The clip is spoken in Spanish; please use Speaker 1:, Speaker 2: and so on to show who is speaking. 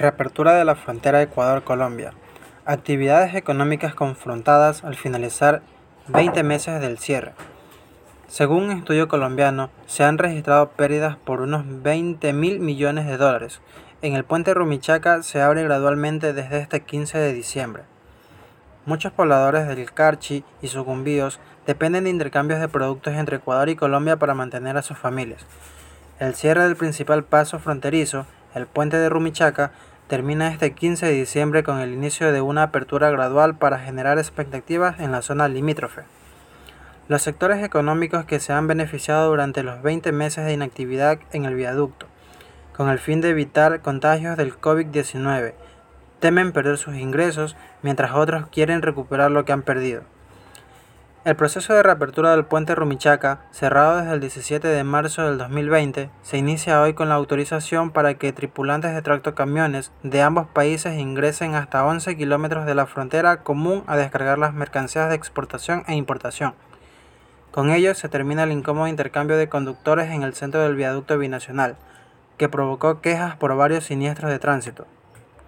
Speaker 1: Reapertura de la frontera Ecuador-Colombia. Actividades económicas confrontadas al finalizar 20 meses del cierre. Según un estudio colombiano, se han registrado pérdidas por unos 20 mil millones de dólares. En el puente Rumichaca se abre gradualmente desde este 15 de diciembre. Muchos pobladores del Carchi y Sucumbíos dependen de intercambios de productos entre Ecuador y Colombia para mantener a sus familias. El cierre del principal paso fronterizo, el puente de Rumichaca, termina este 15 de diciembre con el inicio de una apertura gradual para generar expectativas en la zona limítrofe. Los sectores económicos que se han beneficiado durante los 20 meses de inactividad en el viaducto, con el fin de evitar contagios del COVID-19, temen perder sus ingresos mientras otros quieren recuperar lo que han perdido. El proceso de reapertura del puente Rumichaca, cerrado desde el 17 de marzo del 2020, se inicia hoy con la autorización para que tripulantes de tractocamiones de ambos países ingresen hasta 11 kilómetros de la frontera común a descargar las mercancías de exportación e importación. Con ello se termina el incómodo intercambio de conductores en el centro del viaducto binacional, que provocó quejas por varios siniestros de tránsito.